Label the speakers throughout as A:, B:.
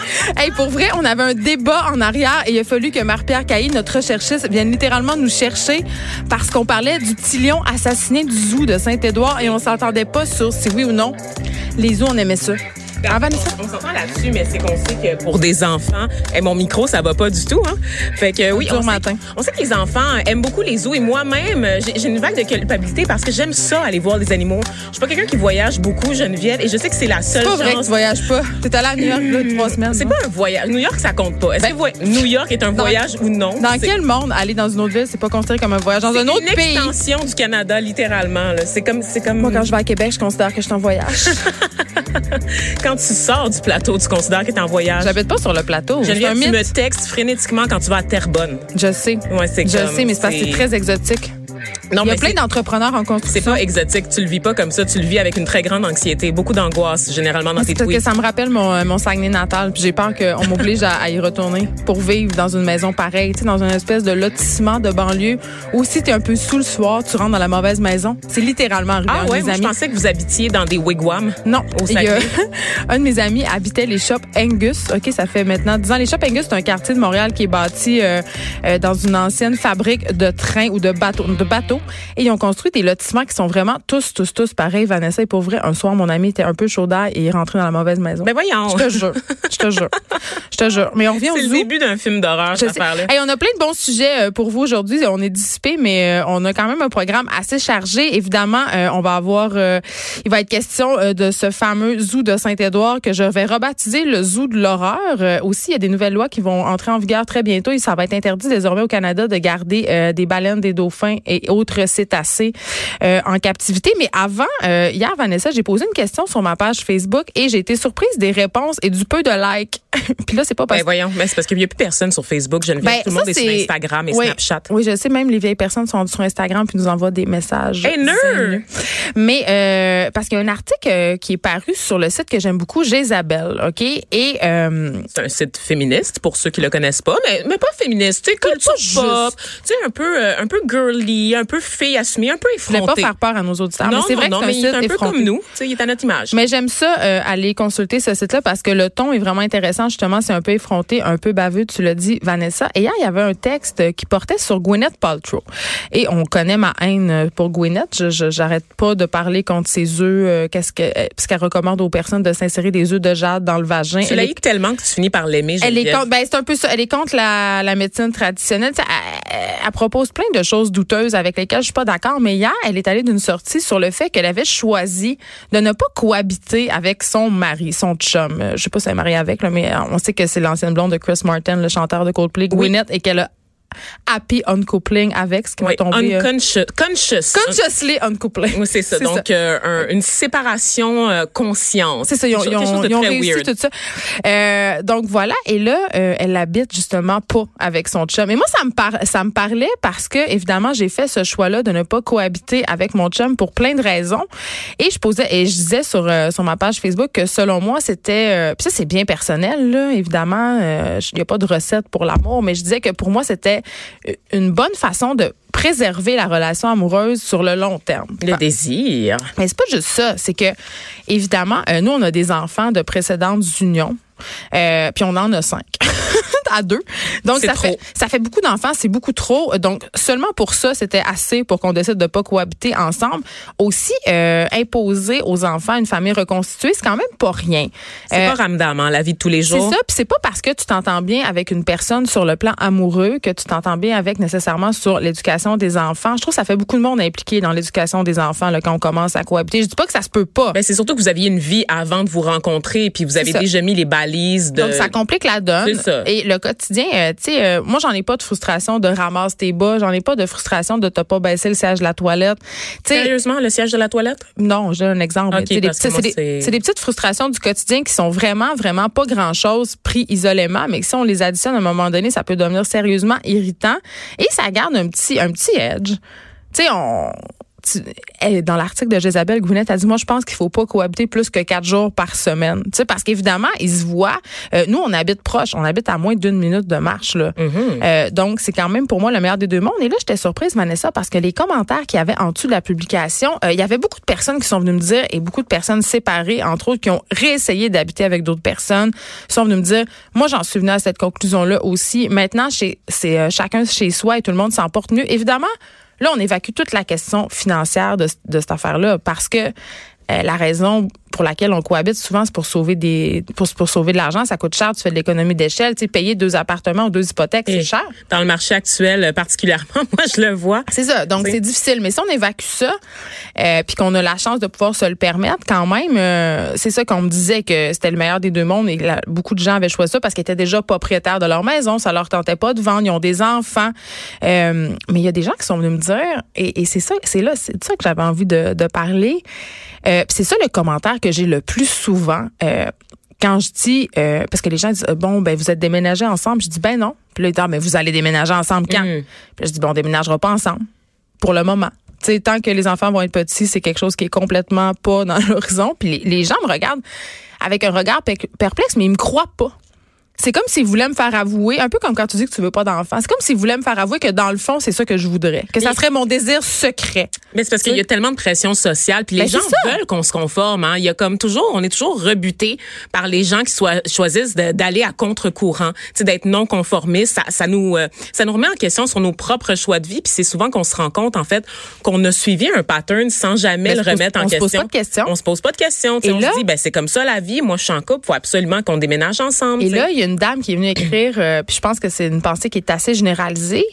A: Hey, pour vrai, on avait un débat en arrière et il a fallu que Marie-Pierre Caillé, notre recherchiste, vienne littéralement nous chercher parce qu'on parlait du petit lion assassiné du zoo de Saint-Édouard et on s'entendait pas sur si oui ou non les zoos, on aimait ça. Ah, Vanessa?
B: On s'entend là-dessus, mais c'est qu'on sait que pour des enfants, et mon micro, ça va pas du tout. Hein? Fait que oui, on sait, on sait que les enfants aiment beaucoup les zoos et moi-même, j'ai j'ai une vague de culpabilité parce que j'aime ça, aller voir les animaux. Je suis pas quelqu'un qui voyage beaucoup, Geneviève, et je sais que c'est la seule
A: C'est pas vrai que tu voyages pas. T'es allé à New York là, trois semaines.
B: C'est pas un voyage. New York, ça compte pas. Est-ce
A: Ben,
B: que New York est un
A: dans-
B: voyage ou non?
A: Dans quel monde aller dans une autre ville, c'est pas considéré comme un voyage? Dans un autre
B: une
A: pays.
B: extension du Canada, littéralement. C'est comme, c'est comme
A: Moi, quand je vais à Québec, je considère que je suis en voyage.
B: quand tu sors du plateau, tu considères que t'es en voyage?
A: J'habite pas sur le plateau. Un
B: Geneviève, tu
A: mythe.
B: me textes frénétiquement quand tu vas à Terrebonne.
A: Je sais.
B: Ouais, c'est
A: Je
B: comme-
A: sais, mais c'est parce que c'est très exotique.
B: Non,
A: Il y a
B: mais
A: plein
B: c'est-
A: d'entrepreneurs en
B: C'est
A: construction.
B: pas exotique. Tu le vis pas comme ça. Tu le vis avec une très grande anxiété, beaucoup d'angoisse généralement dans
A: C'est
B: tes
A: parce que
B: tweets.
A: ça me rappelle mon, euh, mon Saguenay natal. Puis j'ai peur qu'on m'oblige à, à y retourner pour vivre dans une maison pareille, tu sais, dans une espèce de lotissement de banlieue où si t'es un peu sous le soir, tu rentres dans la mauvaise maison. C'est littéralement arrivé
B: Ah ouais, moi, je pensais que vous habitiez dans des wigwams.
A: Non,
B: Au
A: a-
B: Saguenay.
A: un de mes amis habitait les shops Angus. OK, ça fait maintenant 10 ans. Les shops Angus, c'est un quartier de Montréal qui est bâti euh, euh, dans une ancienne fabrique de trains ou de bateaux. De bateaux. Et ils ont construit des lotissements qui sont vraiment tous, tous, tous pareils. Vanessa, et pour vrai, un soir, mon ami était un peu chaud et il est rentré dans la mauvaise maison.
B: Ben voyons.
A: Je te jure. Je te jure. Je te jure. Mais on revient au
B: C'est le
A: zoo.
B: début d'un film d'horreur,
A: Je
B: cette affaire-là.
A: Hey, on a plein de bons sujets euh, pour vous aujourd'hui. On est dissipé, mais euh, on a quand même un programme assez chargé. Évidemment, euh, on va avoir, il va être question de ce fameux zoo de Saint-Édouard que je vais rebaptiser le zoo de l'horreur. Aussi, il y a des nouvelles lois qui vont entrer en vigueur très bientôt et ça va être interdit désormais au Canada de garder des baleines, des dauphins et autres cétacés euh, en captivité. Mais avant, euh, hier, Vanessa, j'ai posé une question sur ma page Facebook et j'ai été surprise des réponses et du peu de likes. Puis là, c'est pas parce
B: Ben voyons, mais c'est parce qu'il n'y a plus personne sur Facebook, Geneviève.
A: Ben,
B: Tout le monde est sur Instagram et
A: oui,
B: Snapchat.
A: Oui, je sais, même les vieilles personnes sont sur Instagram puis nous envoient des messages.
B: Hey, nerd!
A: haineux. Mais euh, parce qu'il y a un article euh, qui est paru sur le site que j'aime beaucoup, Jésabelle, OK? Et euh,
B: C'est un site féministe pour ceux qui le connaissent pas, mais, mais pas féministe, tu sais, culture pop, tu sais, un peu, un peu girly, un peu fille assumée, un peu
A: je voulais
B: effrontée.
A: pas faire peur à nos auditeurs,
B: non,
A: mais c'est vrai
B: non,
A: que c'est
B: il
A: un
B: est
A: site
B: un peu comme nous, il est à notre image.
A: Mais j'aime ça, euh, aller consulter ce site-là parce que le ton est vraiment intéressant. Justement, c'est un peu effronté, un peu baveux, tu l'as dit, Vanessa. Et hier, il y avait un texte qui portait sur Gwyneth Paltrow. Et on connaît ma haine pour Gwyneth. Je, je- j'arrête pas de parler contre ses œufs, euh, qu'est-ce que, euh, puisqu'elle recommande aux personnes de s'insérer des œufs de jade dans le vagin.
B: tu l'as
A: est-
B: eu tellement que tu finis par l'aimer,
A: elle est contre, ben c'est un peu ça. Elle est contre la, la médecine traditionnelle. Elle, propose plein de choses douteuses avec lesquelles je suis pas d'accord. Mais hier, elle est allée d'une sortie sur le fait qu'elle avait choisi de ne pas cohabiter avec son mari, son chum. Euh, Je sais pas si elle est mariée avec, là, mais euh, on sait que c'est l'ancienne blonde de Chris Martin, le chanteur de Coldplay, Gwyneth, et qu'elle a happy uncoupling avec, ce qui
B: Oui,
A: tomber euh,
B: unconscious. conscious.
A: consciously uncoupling.
B: Oui, c'est ça. Donc, euh, un- une séparation euh, consciente.
A: C'est ça, ils ont, ils ont- ils ont
B: très
A: réussi
B: weird.
A: tout ça. Euh, donc voilà, et là, elle habite justement pas avec son chum. Et moi, ça me par- ça me parlait parce que évidemment, j'ai fait ce choix-là de ne pas cohabiter avec mon chum pour plein de raisons. Et je posais et je disais sur sur ma page Facebook que selon moi, c'était puis ça c'est bien personnel là, évidemment, il n'y a pas de recette pour l'amour, mais je disais que pour moi, c'était une bonne façon de préserver la relation amoureuse sur le long terme.
B: Le désir.
A: Mais c'est pas juste ça, c'est que évidemment, euh, nous on a des enfants de précédentes unions. Euh, puis on en a cinq. à deux. Donc,
B: C'est
A: ça
B: trop.
A: fait, ça fait beaucoup d'enfants, c'est beaucoup trop. Donc, seulement pour ça, c'était assez pour qu'on décide de pas cohabiter ensemble. Aussi, euh, imposer aux enfants une famille reconstituée, c'est quand même pas rien.
B: C'est
A: Euh,
B: pas ramdam, hein, la vie de tous les
A: c'est
B: jours.
A: ça, puis c'est pas parce que tu t'entends bien avec une personne sur le plan amoureux que tu t'entends bien avec nécessairement sur l'éducation des enfants. Je trouve que ça fait beaucoup de monde impliqué dans l'éducation des enfants là, quand on commence à cohabiter. Je dis pas que ça se peut pas.
B: Ben, c'est surtout que vous aviez une vie avant de vous rencontrer, puis vous avez déjà mis les de.
A: Donc, ça complique la donne.
B: C'est ça.
A: Et le quotidien, euh, tu sais, euh, moi, j'en ai pas de frustration de ramasse tes bas. J'en ai pas de frustration de t'as pas baissé le siège de la toilette.
B: Sérieusement, le siège de la toilette?
A: non, j'ai un exemple.
B: Ok,
A: mais tu sais, des
B: parce que
A: petits-
B: moi,
A: c'est des,
B: c'est-
A: c'est des petites frustrations du quotidien qui sont vraiment, vraiment pas grand-chose pris isolément, mais que si on les additionne à un moment donné, ça peut devenir sérieusement irritant. Et ça garde un petit, un petit edge. Tu sais, on... tu- elle, dans l'article de Jésabelle Gounette, elle dit moi je pense qu'il faut pas cohabiter plus que quatre jours par semaine. Tu sais parce qu'évidemment ils se voient. Euh, nous on habite proche, on habite à moins d'une minute de marche là.
B: Mm-hmm.
A: Euh, donc c'est quand même pour moi le meilleur des deux mondes. Et là j'étais surprise Vanessa parce que les commentaires qu'il y avait en dessous de la publication, euh, il y avait beaucoup de personnes qui sont venues me dire et beaucoup de personnes séparées entre autres qui ont réessayé d'habiter avec d'autres personnes sont venues me dire moi j'en suis venue à cette conclusion là aussi. Maintenant c'est euh, chacun chez soi et tout le monde s'en porte mieux. Évidemment Là, on évacue toute la question financière de, cette affaire-là parce que euh, la raison pour laquelle on cohabite souvent, c'est pour sauver des pour, pour sauver de l'argent. Ça coûte cher, tu fais de l'économie d'échelle. Tu sais, payer deux appartements ou deux hypothèques, c'est cher.
B: Dans le marché actuel, euh, particulièrement, moi, je le vois.
A: C'est ça. Donc,
B: C'est-
A: difficile. Mais si on évacue ça, euh, puis qu'on a la chance de pouvoir se le permettre, quand même, euh, c'est ça qu'on me disait que c'était le meilleur des deux mondes et beaucoup de gens avaient choisi ça parce qu'ils étaient déjà propriétaires de leur maison. Ça leur tentait pas de vendre. Ils ont des enfants. Euh, mais il y a des gens qui sont venus me dire, et, et c'est ça, c'est là, c'est ça que j'avais envie de, de parler. Euh, c'est ça le commentaire que j'ai le plus souvent. Euh, quand je dis, euh, parce que les gens disent, bon, ben vous êtes déménagés ensemble, je dis, ben non. Puis là, ils disent, ah, mais vous allez déménager ensemble quand?
B: Mm.
A: Puis je dis, bon, on déménagera pas ensemble pour le moment. Tu sais, tant que les enfants vont être petits, c'est quelque chose qui est complètement pas dans l'horizon. Puis les, les gens me regardent avec un regard pe- perplexe, mais ils me croient pas. C'est comme s'ils voulaient me faire avouer, un peu comme quand tu dis que tu veux pas d'enfants. C'est comme s'ils voulaient me faire avouer que dans le fond, c'est ça que je voudrais. Que ça serait mon désir secret.
B: Mais c'est parce qu'il y a tellement de pression sociale, puis les
A: Ben,
B: gens veulent qu'on se conforme. Hein. Il y a comme toujours, on est toujours rebuté par les gens qui choisissent d'aller à contre-courant, tu sais, d'être non conformistes. Ça, ça nous, euh, ça nous remet en question sur nos propres choix de vie. Puis c'est souvent qu'on se rend compte en fait qu'on a suivi un pattern sans jamais
A: Ben,
B: le
A: pose-
B: remettre en
A: on se
B: question.
A: pose pas de questions.
B: On se pose pas de questions.
A: Et
B: on
A: là-
B: se dit ben c'est comme ça la vie. Moi je suis en couple, faut absolument qu'on déménage ensemble.
A: Et là, il y a une dame qui est venue écrire, euh, puis je pense que c'est une pensée qui est assez généralisée.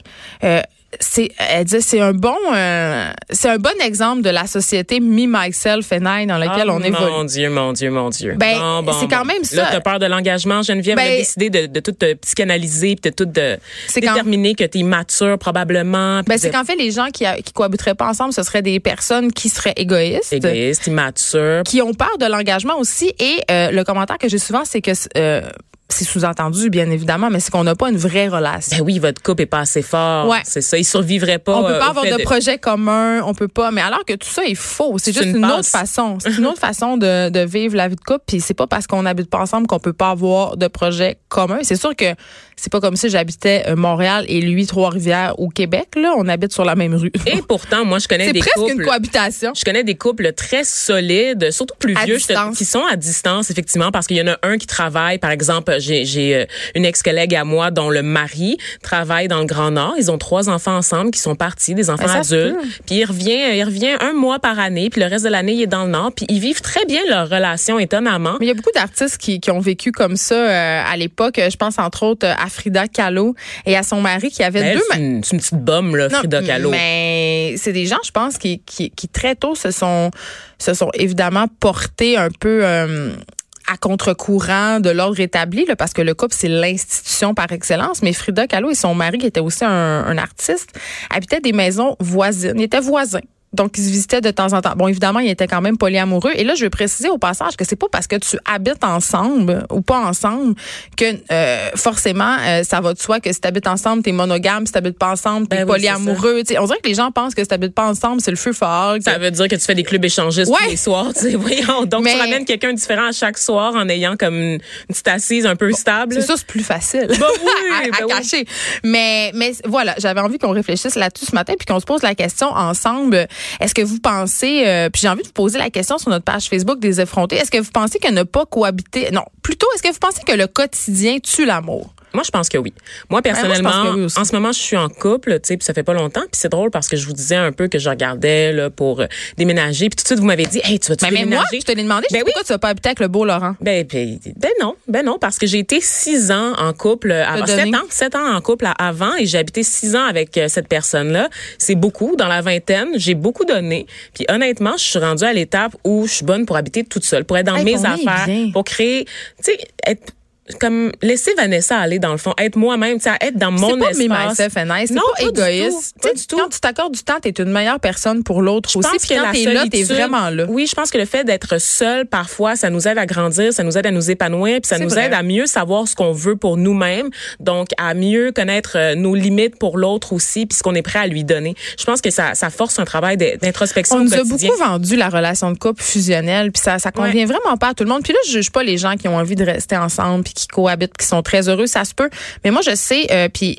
A: Euh, c'est, elle dit, c'est un bon, euh, c'est un bon exemple de la société me, myself and I dans laquelle
B: Ah,
A: on évolue.
B: Mon Dieu, mon Dieu, mon Dieu.
A: Ben,
B: Bon, bon,
A: c'est quand même ça.
B: Là, t'as peur de l'engagement, Geneviève.
A: Ben,
B: a décidé de, de tout te psychanalyser, puis de tout de
A: C'est quand-
B: déterminer que t'es immature probablement.
A: Ben, c'est qu'en fait, les gens qui, qui cohabiteraient pas ensemble, ce seraient des personnes qui seraient égoïstes.
B: égoïste, immature.
A: qui ont peur de l'engagement aussi. Et euh, le commentaire que j'ai souvent, c'est que euh, c'est sous-entendu, bien évidemment, mais c'est qu'on n'a pas une vraie relation.
B: Ben oui, votre couple est pas assez fort.
A: Ouais.
B: C'est ça. Il survivrait pas.
A: on peut
B: euh,
A: pas
B: au
A: avoir de, projet commun, on peut pas. Mais alors que tout ça est faux, c'est
B: C'est
A: juste
B: une
A: une, autre façon. C'est une autre façon de, de vivre la vie de couple. Puis c'est pas parce qu'on n'habite pas ensemble qu'on peut pas avoir de projet commun. C'est sûr que c'est pas comme si j'habitais euh, Montréal et lui Trois-Rivières ou Québec. Là, on habite sur la même rue.
B: Et pourtant, moi, je connais
A: c'est
B: des
A: presque
B: couples.
A: une cohabitation.
B: Je connais des couples très solides, surtout plus
A: À
B: vieux,
A: distance.
B: qui sont à distance, effectivement, parce qu'il y en a un qui travaille, par exemple, j'ai euh, une ex-collègue à moi dont le mari travaille dans le Grand Nord. Ils ont trois enfants ensemble qui sont partis, des enfants
A: Ben,
B: adultes. Puis il revient, il revient un mois par année, puis le reste de l'année, il est dans le Nord. Puis ils vivent très bien leur relation, étonnamment.
A: Mais il y a beaucoup d'artistes qui, qui ont vécu comme ça euh, à l'époque. Je pense entre autres à Frida Kahlo et à son mari qui avait
B: Ben,
A: deux.
B: c'est une, c'est une petite bombe, là,
A: Non,
B: Frida Kahlo.
A: Mais c'est des gens, je pense, qui, qui, qui très tôt se sont, se sont évidemment portés un peu euh, à contre-courant de l'ordre établi, là, parce que le couple, c'est l'institution par excellence. Mais Frida Kahlo et son mari, qui était aussi un, un artiste, habitaient des maisons voisines. Ils étaient voisins. Donc, ils se visitaient de temps en temps. Bon, évidemment, ils étaient quand même polyamoureux. Et là, je vais préciser au passage que c'est pas parce que tu habites ensemble ou pas ensemble que euh, forcément, euh, ça va de soi que si tu habites ensemble, t'es monogame, si tu pas ensemble, t'es
B: Ben c'est ça.
A: polyamoureux. Tu on dirait que les gens pensent que si t'habites pas ensemble, c'est le feu fort. que-
B: Ça veut dire que tu fais des clubs échangistes
A: Ouais.
B: tous les soirs, tu voyons. Donc,
A: Mais-
B: tu ramènes quelqu'un différent à chaque soir en ayant comme une, petite assise un peu stable.
A: C'est ça, c'est plus facile
B: Ben oui,
A: à, à
B: ben oui.
A: cacher. Mais, mais voilà, j'avais envie qu'on réfléchisse là-dessus ce matin puis qu'on se pose la question ensemble. Est-ce que vous pensez, euh, puis j'ai envie de vous poser la question sur notre page Facebook des effrontés, est-ce que vous pensez que ne pas cohabiter, non, plutôt, est-ce que vous pensez que le quotidien tue l'amour?
B: Moi, je pense que oui. Moi, personnellement,
A: oui aussi.
B: en ce moment, je suis en couple, tu sais, puis ça fait pas longtemps. Puis c'est drôle parce que je vous disais un peu que je regardais là, pour euh, déménager. Puis tout de suite, vous m'avez dit, hey, tu vas-tu
A: Ben, mais
B: déménager?
A: moi, je te l'ai demandé, je
B: Ben
A: pourquoi tu vas pas habiter avec le beau Laurent?
B: Ben, ben, ben non, ben non, parce que j'ai été six ans en couple, euh, avant, sept ans, sept ans en couple avant, et j'ai habité six ans avec euh, cette personne-là. C'est beaucoup, dans la vingtaine, j'ai beaucoup donné. Puis honnêtement, je suis rendue à l'étape où je suis bonne pour habiter toute seule, pour être dans
A: Hey,
B: mes affaires,
A: bien.
B: pour créer, tu sais, être comme laisser Vanessa aller dans le fond, être moi-même, tu être dans mon
A: pas
B: espace.
A: c'est
B: Non,
A: pas
B: pas du
A: égoïste.
B: tout, pas
A: Tu
B: du tout.
A: Quand tu t'accordes du temps, t'es une meilleure personne pour l'autre aussi. Puis quand
B: la
A: t'es là, t'es
B: solitude-
A: vraiment là.
B: Oui, je pense que le fait d'être seul, parfois, ça nous aide à grandir, ça nous aide à nous épanouir, puis ça nous
A: vrai.
B: aide à mieux savoir ce qu'on veut pour nous-mêmes, donc à mieux connaître euh, nos limites pour l'autre aussi, puis ce qu'on est prêt à lui donner. Je pense que ça, ça force un travail d'introspection
A: On
B: au
A: nous a beaucoup vendu la relation de couple fusionnelle, puis ça, ça convient vraiment pas à tout le monde. Puis là, je juge pas les gens qui ont envie de rester ensemble, qui cohabitent, qui sont très heureux, ça se peut. Mais moi, je sais, euh, puis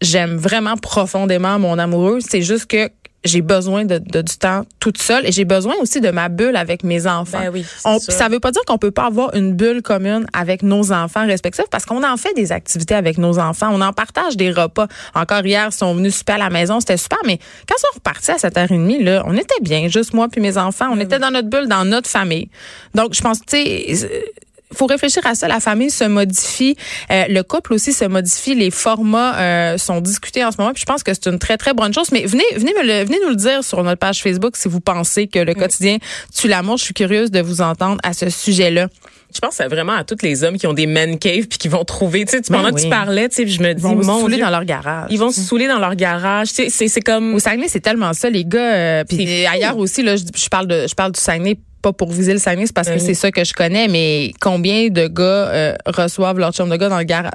A: j'aime vraiment profondément mon amoureux. C'est juste que j'ai besoin de, de- du temps toute seule et j'ai besoin aussi de ma bulle avec mes enfants.
B: Ben oui,
A: On- ça veut pas dire qu'on peut pas avoir une bulle commune avec nos enfants respectifs parce qu'on en fait des activités avec nos enfants, on en partage des repas. Encore hier, ils sont venus super à la maison, c'était super, mais quand ils sont repartis à 7h30, là, on était bien, juste moi puis mes enfants, on était dans notre bulle, dans notre famille. Donc, je pense, tu sais, faut réfléchir à ça. La famille se modifie, euh, le couple aussi se modifie, les formats euh, sont discutés en ce moment. Puis je pense que c'est une très très bonne chose. Mais venez, venez me le, venez nous le dire sur notre page Facebook si vous pensez que le quotidien tue l'amour. Je suis curieuse de vous entendre à ce sujet-là.
B: Je pense vraiment à tous les hommes qui ont des man caves puis qui vont trouver, tu sais, pendant
A: Ben
B: que tu parlais, tu sais, je me
A: Ils
B: dis,
A: vont se saouler dans leur garage.
B: ils vont se saouler dans leur garage, tu sais, c'est c'est comme
A: Au Saguenay, c'est tellement ça, les gars. euh, puis ailleurs aussi, là, je, je parle de, je parle du Saguenay pas pour viser le Saguenay, c'est parce que
B: Oui.
A: c'est ça que je connais, mais combien de gars euh, reçoivent leur chum de gars dans le garage?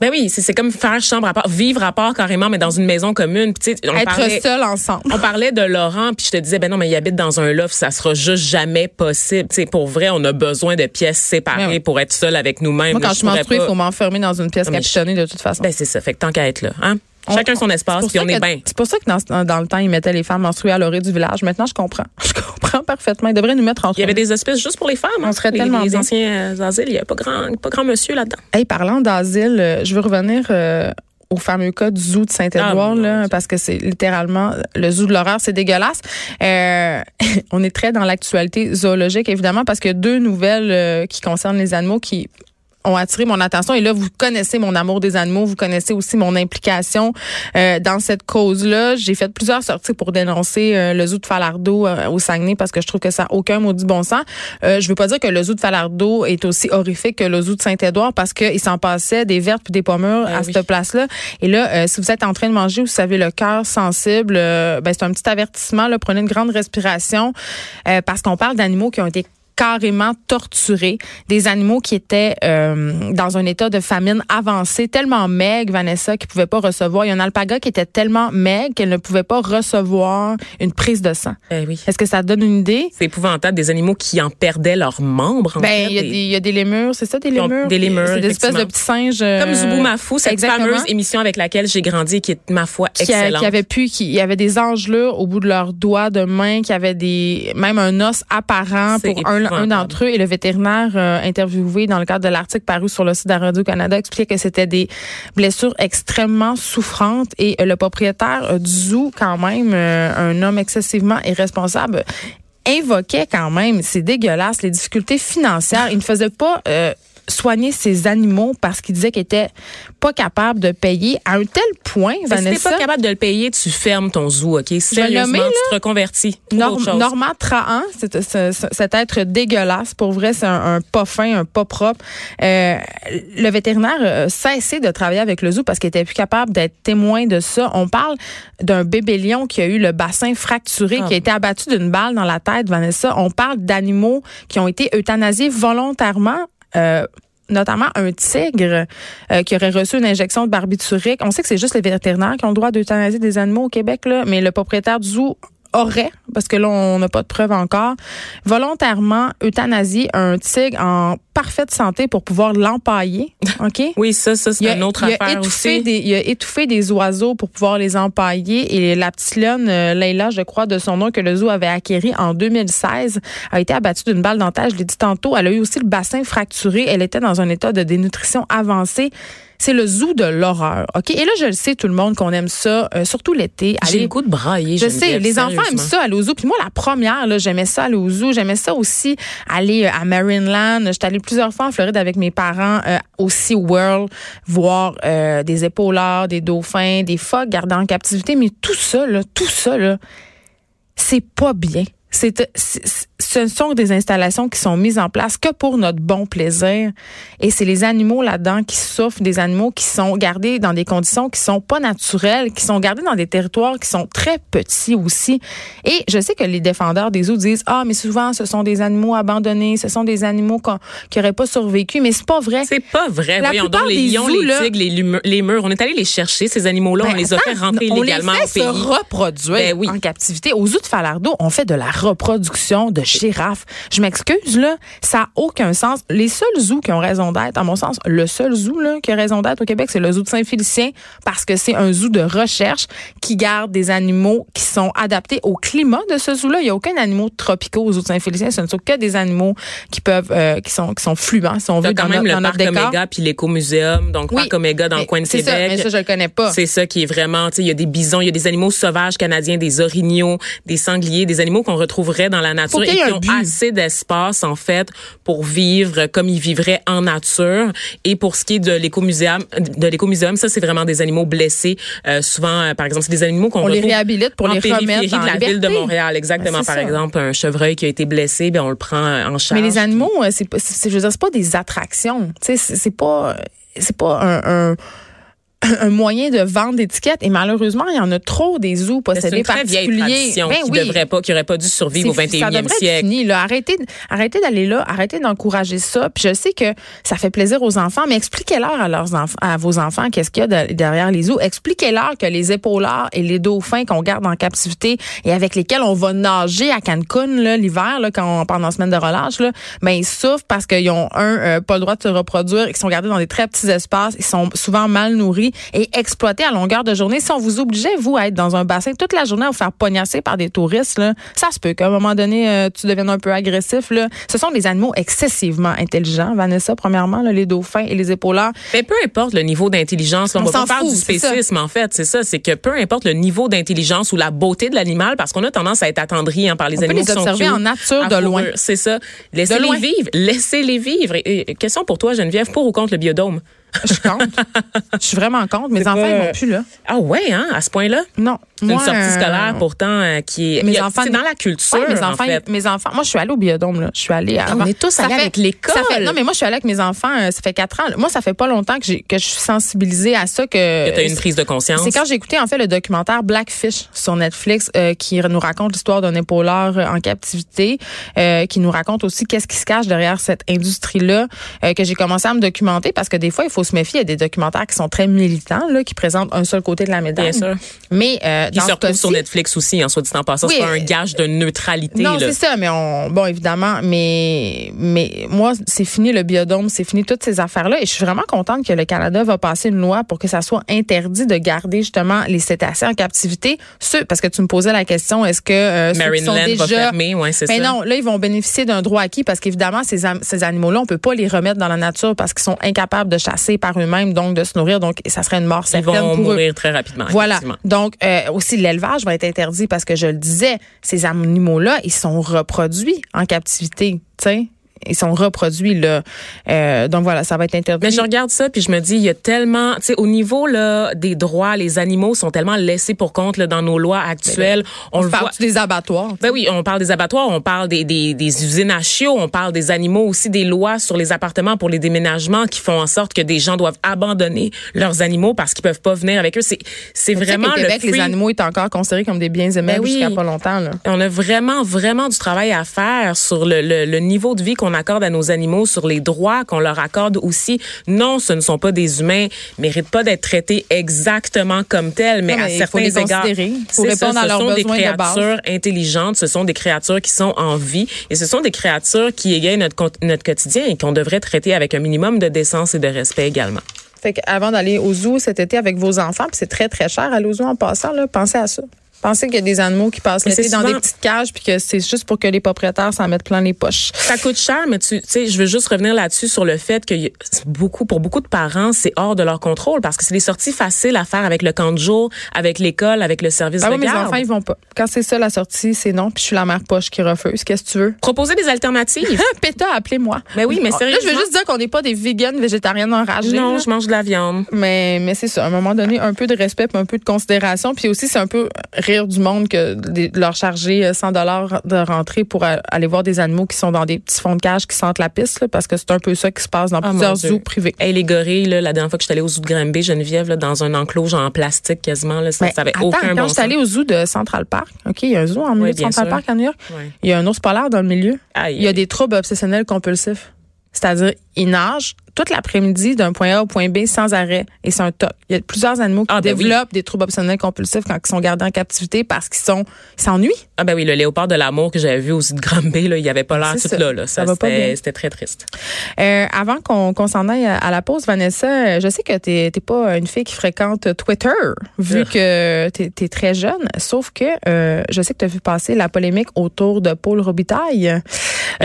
B: Ben oui, c'est comme faire chambre à part, vivre à part carrément, mais dans une maison commune. Puis, on
A: être
B: parlait,
A: seul ensemble.
B: on parlait de Laurent, puis je te disais, ben non, mais il habite dans un loft, ça sera juste jamais possible. Tu sais, pour vrai, on a besoin de pièces séparées
A: Ben oui.
B: pour être seul avec nous-mêmes.
A: Moi, quand je suis
B: pourrais
A: menstruée, il faut m'enfermer dans une pièce
B: je-
A: capitonnée de toute façon.
B: Ben c'est ça, fait que tant qu'à être là, hein? Chacun son espace, puis on est bien.
A: C'est pour ça que dans, dans le temps, ils mettaient les femmes menstruées à l'orée du village. Maintenant, je comprends. Je comprends parfaitement. Ils devraient nous mettre en
B: Il y avait des hospices juste pour les femmes.
A: On
B: hein.
A: serait
B: les,
A: tellement
B: les
A: bien.
B: anciens euh, asiles, il y a pas grand, pas grand monsieur là-dedans.
A: Hey, parlant d'asile, euh, je veux revenir euh, au fameux cas du zoo de Saint-Édouard,
B: Ah,
A: parce que c'est littéralement le zoo de l'horreur, c'est dégueulasse. Euh, on est très dans l'actualité zoologique, évidemment, parce que deux nouvelles euh, qui concernent les animaux qui ont attiré mon attention. Et là, vous connaissez mon amour des animaux, vous connaissez aussi mon implication euh, dans cette cause-là. J'ai fait plusieurs sorties pour dénoncer euh, le zoo de Falardeau euh, au Saguenay parce que je trouve que ça n'a aucun maudit bon sens. Euh, je veux pas dire que le zoo de Falardeau est aussi horrifique que le zoo de Saint-Édouard parce qu'il s'en passait des vertes puis des pommures
B: Ben
A: à
B: oui.
A: cette place-là. Et là, euh, si vous êtes en train de manger ou si vous avez le cœur sensible, euh, ben, c'est un petit avertissement. Là, prenez une grande respiration euh, parce qu'on parle d'animaux qui ont été carrément torturés, des animaux qui étaient euh, dans un état de famine avancé, tellement maigre, Vanessa, qu'ils pouvaient pas recevoir. Il y a un alpaga qui était tellement maigre qu'elle ne pouvait pas recevoir une prise de sang.
B: Ben oui.
A: Est-ce que ça donne une idée?
B: C'est épouvantable, des animaux qui en perdaient leurs membres. en
A: Ben, il y, y a des lémurs, c'est ça, des lémurs?
B: des lémurs,
A: C'est des espèces de petits singes. euh,
B: Comme Zoubou Mafou, cette
A: exactement.
B: fameuse émission avec laquelle j'ai grandi et qui est, ma foi,
A: qui, a-
B: excellente.
A: qui avait pu, qui il y avait des engelures au bout de leurs doigts de main, qui avait des même un os apparent pour un, un d'entre eux. Et le vétérinaire euh, interviewé dans le cadre de l'article paru sur le site de Radio Canada expliquait que c'était des blessures extrêmement souffrantes. Et euh, le propriétaire euh, du zoo, quand même, un homme excessivement irresponsable, invoquait quand même, c'est dégueulasse, les difficultés financières. Il ne faisait pas soigner ses animaux parce qu'il disait qu'il était pas capable de payer à un tel point,
B: Mais Si t'es
A: Vanessa.
B: pas capable de le payer, tu fermes ton zoo, OK? Sérieusement,
A: nommer,
B: tu te reconvertis.
A: Norm-. Normand Trahan, c'est- c'est- c'est- cet être dégueulasse, pour vrai, c'est un, un pas fin, un pas propre. Euh, le vétérinaire a cessé de travailler avec le zoo parce qu'il était plus capable d'être témoin de ça. On parle d'un bébé lion qui a eu le bassin fracturé,
B: Ah.
A: qui a été abattu d'une balle dans la tête, Vanessa. On parle d'animaux qui ont été euthanasiés volontairement. Euh, notamment un tigre euh, qui aurait reçu une injection de barbiturique. On sait que c'est juste les vétérinaires qui ont le droit d'euthanasier des animaux au Québec, là, mais le propriétaire du zoo aurait, parce que là, on n'a pas de preuve encore, volontairement euthanasié un tigre en parfaite santé pour pouvoir l'empailler. OK?
B: Oui, ça, ça, c'est une autre
A: il a
B: affaire
A: étouffé
B: aussi.
A: Des, il a étouffé des oiseaux pour pouvoir les empailler. Et la petite lionne, euh, Leila, je crois, de son nom, que le zoo avait acquéri en 2016, a été abattue d'une balle dentaire. Je l'ai dit tantôt. Elle a eu aussi le bassin fracturé. Elle était dans un état de dénutrition avancée. C'est le zoo de l'horreur. OK? Et là, je le sais, tout le monde, qu'on aime ça, euh, surtout l'été.
B: J'ai le goût de brailler.
A: je sais, les enfants aiment ça aller au zoo. Puis moi, la première, là, j'aimais ça aller au zoo. J'aimais ça aussi aller euh, à Marineland. J'étais allée plusieurs fois en Floride avec mes parents euh, au SeaWorld, voir euh, des épaulards, des dauphins, des phoques gardés en captivité. Mais tout ça, là, tout ça, là, c'est pas bien. C'est, ce sont des installations qui sont mises en place que pour notre bon plaisir. Et c'est les animaux là-dedans qui souffrent, des animaux qui sont gardés dans des conditions qui sont pas naturelles, qui sont gardés dans des territoires qui sont très petits aussi. Et je sais que les défendeurs des zoos disent, ah, mais souvent, ce sont des animaux abandonnés, ce sont des animaux qui auraient pas survécu. Mais c'est pas vrai.
B: C'est pas vrai.
A: La
B: Voyons donc, les lions,
A: zoos,
B: les tigres, les, murs. On est allé les chercher, ces animaux-là. on
A: Ben,
B: les a fait rentrer
A: on
B: illégalement
A: les fait
B: au pays.
A: se reproduire
B: Ben oui.
A: en captivité. Au zoo de Falardeau, on fait de la reproduction de girafes. Je m'excuse, là, ça n'a aucun sens. Les seuls zoos qui ont raison d'être, à mon sens, le seul zoo là, qui a raison d'être au Québec, c'est le zoo de Saint-Félicien, parce que c'est un zoo de recherche qui garde des animaux qui sont adaptés au climat de ce zoo-là. Il n'y a aucun animal tropicaux au zoo de Saint-Félicien. Ce ne sont que des animaux qui peuvent, euh, qui sont, qui sont fluents, si on veut,
B: quand
A: dans,
B: même
A: notre-
B: le
A: dans notre
B: parc
A: décor.
B: Oméga puis l'écomuséum. Donc,
A: Oui.
B: parc Oméga dans le coin de Québec.
A: ça, mais ça, je le connais pas.
B: C'est ça qui est vraiment, tu sais, il y a des bisons, il y a des animaux sauvages canadiens, des orignaux, des sangliers, des animaux qu'on retrouverait dans la nature et qui ont assez d'espace, en fait, pour vivre comme ils vivraient en nature. Et pour ce qui est de l'écomuséum, de l'écomuséum, ça, c'est vraiment des animaux blessés. Euh, souvent, euh, par exemple, c'est des animaux qu'on
A: On les réhabilite pour
B: en
A: les remettre en
B: de la ville de
A: liberté.
B: Montréal, exactement.
A: Ben,
B: par
A: ça.
B: exemple, un chevreuil qui a été blessé, ben on le prend euh, en charge.
A: Mais les animaux, euh, c'est je veux dire, c'est pas des attractions. Tu sais, c'est, c'est pas, c'est pas un, un, un moyen de vendre d'étiquettes. Et malheureusement, il y en a trop des zoos possédés
B: une très vieille tradition
A: Ben
B: qui
A: oui.
B: devrait pas, qui aurait pas dû survivre au
A: C'est- ça
B: 21e
A: devrait être
B: siècle.
A: fini, là. Arrêtez, arrêtez d'aller là, arrêtez d'encourager ça. Puis je sais que ça fait plaisir aux enfants, mais expliquez-leur à leurs enfants, à vos enfants qu'est-ce qu'il y a de- derrière les zoos. Expliquez-leur que les épaulards et les dauphins qu'on garde en captivité et avec lesquels on va nager à Cancun l'hiver là, quand on pendant la semaine de relâche là, ben ils souffrent parce qu'ils ont un euh, pas le droit de se reproduire, ils sont gardés dans des très petits espaces, ils sont souvent mal nourris et exploités à longueur de journée. Si on vous obligeait vous à être dans un bassin toute la journée à vous faire pognasser par des touristes là, ça se peut qu'à un moment donné euh, tu deviennes un peu agressif là. Ce sont des animaux excessivement intelligents, Vanessa premièrement là, les dauphins et les épaulards.
B: Mais peu importe le niveau d'intelligence, on,
A: On
B: va pas
A: fout,
B: du
A: ça.
B: spécisme en fait, c'est ça, c'est que peu importe le niveau d'intelligence ou la beauté de l'animal, parce qu'on a tendance à être attendri hein, par les
A: On peut
B: animaux
A: les
B: qui sont
A: observer
B: cute,
A: en nature de loin.
B: C'est ça. Laissez-les vivre, laissez-les vivre. Et, et, question pour toi, Geneviève, pour ou contre le biodôme?
A: Je suis contre. Je suis vraiment contre. Mes enfants ils vont plus là.
B: Ah ouais, hein, à ce point-là?
A: Non.
B: C'est une sortie
A: euh,
B: scolaire pourtant euh, qui est.
A: mes enfants-
B: c'est dans la culture.
A: Ouais, mes
B: en
A: enfants,
B: fait.
A: mes enfants. Moi, je suis allée au biodôme là. Je suis allée.
B: On
A: avant-
B: est tous
A: Ça
B: allés
A: fait-
B: avec l'école.
A: non, mais moi, je suis allée avec mes enfants. euh, Ça fait quatre ans. Moi, ça fait pas longtemps que que je suis sensibilisée à ça que.
B: Que t'as eu une prise de conscience.
A: C'est quand j'ai écouté en fait le documentaire Blackfish sur Netflix euh, qui nous raconte l'histoire d'un épauleur en captivité, qui nous raconte aussi qu'est-ce qui se cache derrière cette industrie-là, euh, que j'ai commencé à me documenter parce que des fois il faut se méfier. Il y a des documentaires qui sont très militants là, qui présentent un seul côté de la médaille.
B: Bien sûr.
A: Mais euh, dans
B: se sur Netflix aussi, en soit dit en passant.
A: Oui,
B: c'est pas un
A: euh,
B: gage de neutralité.
A: non, c'est ça, mais on, bon, évidemment, mais, mais moi, c'est fini le biodôme, c'est fini toutes ces affaires-là, et je suis vraiment contente que le Canada va passer une loi pour que ça soit interdit de garder justement les cétacés en captivité. Ceux, parce que tu me posais la question, est-ce que euh, ceux qui sont
B: Marineland va fermer, ouais, c'est
A: mais
B: ça.
A: non, là, ils vont bénéficier d'un droit acquis parce qu'évidemment, ces, ces animaux-là, on peut pas les remettre dans la nature parce qu'ils sont incapables de chasser par eux-mêmes, donc de se nourrir. Donc, ça serait une mort
B: Ils
A: certaine
B: vont
A: pour eux.
B: mourir très rapidement.
A: Voilà. Donc, euh, aussi, l'élevage va être interdit parce que je le disais, ces animaux-là, ils sont reproduits en captivité, tu sais. Ils sont reproduits, là. Euh, donc, voilà, ça va être interdit.
B: Mais je regarde ça puis je me dis il y a tellement tu sais au niveau là des droits les animaux sont tellement laissés pour compte là, dans nos lois actuelles on, le voit
A: parle des abattoirs?
B: ben oui, on parle des abattoirs, on parle des, des, des usines à chiots, on parle des animaux aussi, des lois sur les appartements pour les déménagements qui font en sorte que des gens doivent abandonner leurs animaux parce qu'ils peuvent pas venir avec eux. C'est c'est vraiment le
A: Québec, les
B: free-
A: animaux étaient encore considérés comme des biens aimables
B: Ben oui.
A: jusqu'à pas longtemps, là.
B: On a vraiment, vraiment du travail à faire sur le, le, le niveau de vie qu'on qu'on accorde à nos animaux, sur les droits qu'on leur accorde aussi. Non, ce ne sont pas des humains, méritent pas d'être traités exactement comme tels, mais
A: Non,
B: à
A: mais faut
B: certains
A: les
B: égards,
A: pour
B: c'est ça,
A: répondre à
B: ce
A: leurs
B: sont des
A: besoins de base.
B: créatures intelligentes, ce sont des créatures qui sont en vie et ce sont des créatures qui égayent notre, notre quotidien et qu'on devrait traiter avec un minimum de décence et de respect également.
A: Fait avant d'aller au zoo cet été avec vos enfants, puis c'est très, très cher aller au zoo en passant, là, pensez à ça. Pensez qu'il y a des animaux qui passent l'été dans des petites cages, puis que c'est juste pour que les propriétaires s'en mettent plein les poches.
B: Ça coûte cher, mais tu sais, je veux juste revenir là-dessus sur le fait que beaucoup, pour beaucoup de parents, c'est hors de leur contrôle parce que c'est des sorties faciles à faire avec le camp de jour, avec l'école, avec le service
A: Ah
B: de
A: oui, mes
B: garde.
A: enfants, ils vont pas. Quand c'est ça la sortie, c'est non, puis je suis la mère poche qui refuse. Qu'est-ce que tu veux?
B: Proposer des alternatives.
A: Péta, appelez-moi.
B: Mais oui, mais
A: Là, je veux juste dire qu'on n'est pas des véganes végétariennes enragées.
B: non,
A: là.
B: je mange de la viande.
A: Mais, mais c'est ça, à un moment donné, un peu de respect, puis un peu de considération. Puis aussi, c'est un peu rire du monde que de leur charger euh, 100 dollars de rentrée pour aller voir des animaux qui sont dans des petits fonds de cage qui sentent la piste, là, parce que c'est un peu ça qui se passe dans
B: Ah,
A: plusieurs zoos privés.
B: Hey, les gorilles, là, la dernière fois que je suis allée au zoo de Granby, Geneviève, là, dans un enclos genre en plastique quasiment, là, ça,
A: Mais
B: ça avait
A: attends,
B: aucun
A: quand
B: bon
A: je suis allée au zoo de Central Park, OK, il y a un zoo en milieu
B: Oui,
A: de Central
B: sûr.
A: Park à New York. Il y a un ours polaire dans le milieu.
B: Aïe,
A: Il y a des troubles obsessionnels compulsifs. C'est-à-dire, il nage toute l'après-midi d'un point A au point B sans arrêt. Et c'est un toc. Il y a plusieurs animaux qui
B: Ah, ben oui.
A: développent des troubles obsessionnels compulsifs quand ils sont gardés en captivité parce qu'ils sont, ils s'ennuient.
B: Ah ben oui, le léopard de l'amour que j'avais vu au zoo de Granby, là, il avait pas l'air tout
A: ça.
B: là, là.
A: Ça
B: Ça,
A: va pas bien.
B: c'était très triste.
A: Euh, avant qu'on s'en aille à, la pause, Vanessa, euh, je sais que t'es t'es pas une fille qui fréquente Twitter, vu que t'es es très jeune. Sauf que euh, je sais que t'as vu passer la polémique autour de Paul Robitaille.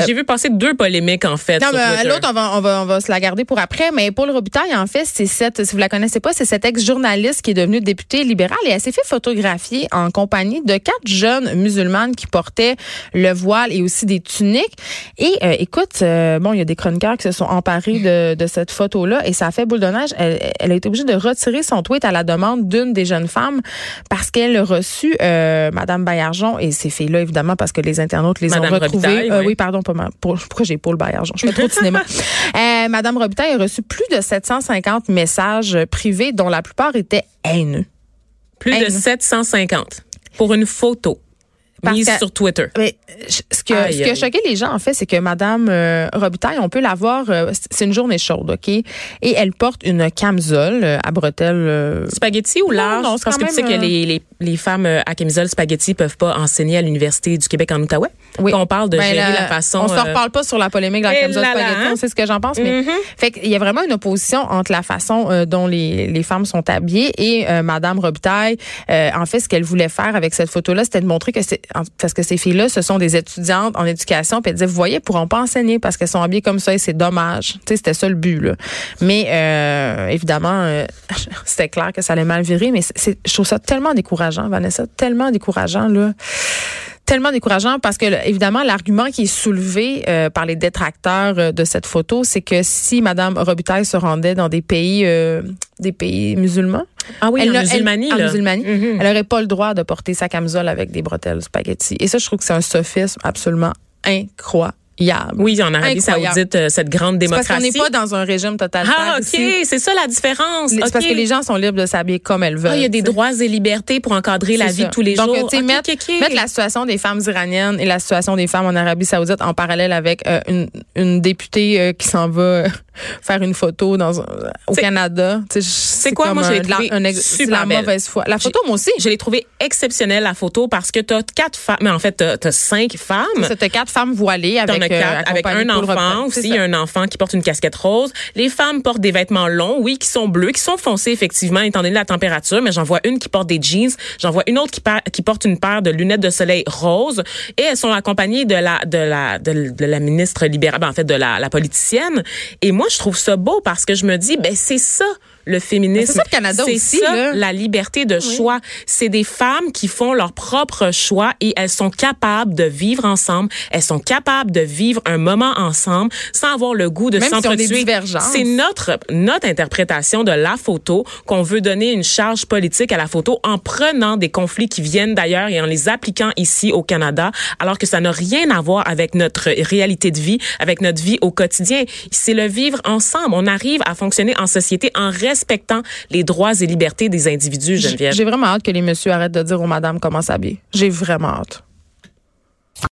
B: J'ai vu passer deux polémiques, en fait,
A: Non, mais euh, l'autre, on va, on, va, on va se la garder pour après. Mais Paul Robitaille, en fait, c'est cette, si vous la connaissez pas, c'est cette ex-journaliste qui est devenue députée libérale et elle s'est fait photographier en compagnie de quatre jeunes musulmanes qui portaient le voile et aussi des tuniques. Et euh, écoute, euh, bon, il y a des chroniqueurs qui se sont emparés de, de cette photo-là et ça a fait boule de neige. Elle, elle a été obligée de retirer son tweet à la demande d'une des jeunes femmes parce qu'elle a reçu euh, Madame Baillargeon et ces filles-là, évidemment, parce que les internautes les
B: Madame
A: ont retrouvées.
B: Robitaille,
A: Euh,
B: oui.
A: oui, pardon, pas ma- pour- pourquoi j'ai Paul Baillargeon? Je fais trop de cinéma. Euh, Madame Robitaille a reçu plus de 750 messages privés, dont la plupart étaient haineux.
B: Plus de
A: non.
B: 750 pour une photo
A: Parce
B: mise
A: que-
B: sur Twitter.
A: Mais ce, que,
B: Aïe,
A: ce qui a choqué les gens, en fait, c'est que Madame euh, Robitaille, on peut la voir, euh, c'est une journée chaude, OK? Et elle porte une camisole euh, à bretelles. euh,
B: Spaghetti ou
A: Non,
B: large?
A: non, c'est
B: Parce que tu sais
A: même,
B: que les, les, les femmes à camisole spaghetti peuvent pas enseigner à l'Université du Québec en Outaouais?
A: Oui.
B: On parle de
A: Ben,
B: gérer
A: la-
B: la façon...
A: On s'en
B: euh,
A: reparle pas sur la polémique de la
B: eh
A: camisole
B: là
A: spaghetti,
B: hein?
A: on sait ce que j'en pense, mais
B: Mhm.
A: fait qu'il y a vraiment une opposition entre la façon dont les, les femmes sont habillées et Madame Robitaille. en fait, ce qu'elle voulait faire avec cette photo-là, c'était de montrer que c'est parce que ces filles-là, ce sont des étudiantes en éducation, puis elle disait, vous voyez, elles pourront pas enseigner parce qu'elles sont habillées comme ça et c'est dommage. Tu sais, c'était ça le but là. Mais euh, évidemment, euh, c'était clair que ça allait mal virer, mais je trouve ça tellement décourageant, Vanessa, tellement décourageant là tellement décourageant parce que évidemment l'argument qui est soulevé euh, par les détracteurs euh, de cette photo, c'est que si Madame Robitaille se rendait dans des pays euh, des pays musulmans,
B: Ah oui,
A: elle
B: en musulmanie,
A: elle- en musulmanie,
B: Mhm.
A: elle aurait pas le droit de porter sa camisole avec des bretelles spaghetti. Et ça, je trouve que c'est un sophisme absolument incroyable.
B: Oui, en Arabie
A: Incroyable.
B: Saoudite, euh, cette grande
A: C'est parce
B: démocratie.
A: qu'on n'est pas dans un régime totalitaire.
B: Ah, OK, c'est ça la différence.
A: C'est parce que les gens sont libres de s'habiller comme elles veulent.
B: Ah, il y a des droits et libertés pour encadrer la vie
A: ça.
B: de tous les
A: Donc,
B: jours.
A: tu sais,
B: OK,
A: mettre,
B: OK, OK.
A: mettre la situation des femmes iraniennes et la situation des femmes en Arabie Saoudite en parallèle avec euh, une, une députée euh, qui s'en va faire une photo dans au Canada. C'est
B: quoi? Moi,
A: la-
B: trouvé
A: un
B: super
A: la
B: belle.
A: mauvaise foi. La photo, moi aussi.
B: Je l'ai trouvé exceptionnelle, la photo, parce que tu as quatre femmes, mais en fait, tu as, cinq femmes.
A: C'était quatre femmes voilées avec,
B: quatre, avec un enfant aussi, un enfant qui porte une casquette rose. Les femmes portent des vêtements longs, oui, qui sont bleus, qui sont foncés effectivement, étant donné la température, mais j'en vois une qui porte des jeans, j'en vois une autre qui, porte une paire de lunettes de soleil rose, et elles sont accompagnées de la de la de, de la ministre libérale, ben, en fait de la, la politicienne. Et moi, je trouve ça beau parce que je me dis, ben c'est ça le féminisme.
A: c'est ça le Canada aussi,
B: ça,
A: là.
B: la liberté de choix. C'est des femmes qui font leur propre choix et elles sont capables de vivre ensemble. Elles sont capables de vivre un moment ensemble sans avoir le goût de
A: si
B: s'entretuer.
A: divergences.
B: C'est notre notre interprétation de la photo qu'on veut donner une charge politique à la photo en prenant des conflits qui viennent d'ailleurs et en les appliquant ici au Canada, alors que ça n'a rien à voir avec notre réalité de vie, avec notre vie au quotidien. C'est le vivre ensemble. On arrive à fonctionner en société en respectant les droits et libertés des individus, Geneviève.
A: J'ai vraiment hâte que les messieurs arrêtent de dire aux madames comment s'habiller. J'ai vraiment hâte.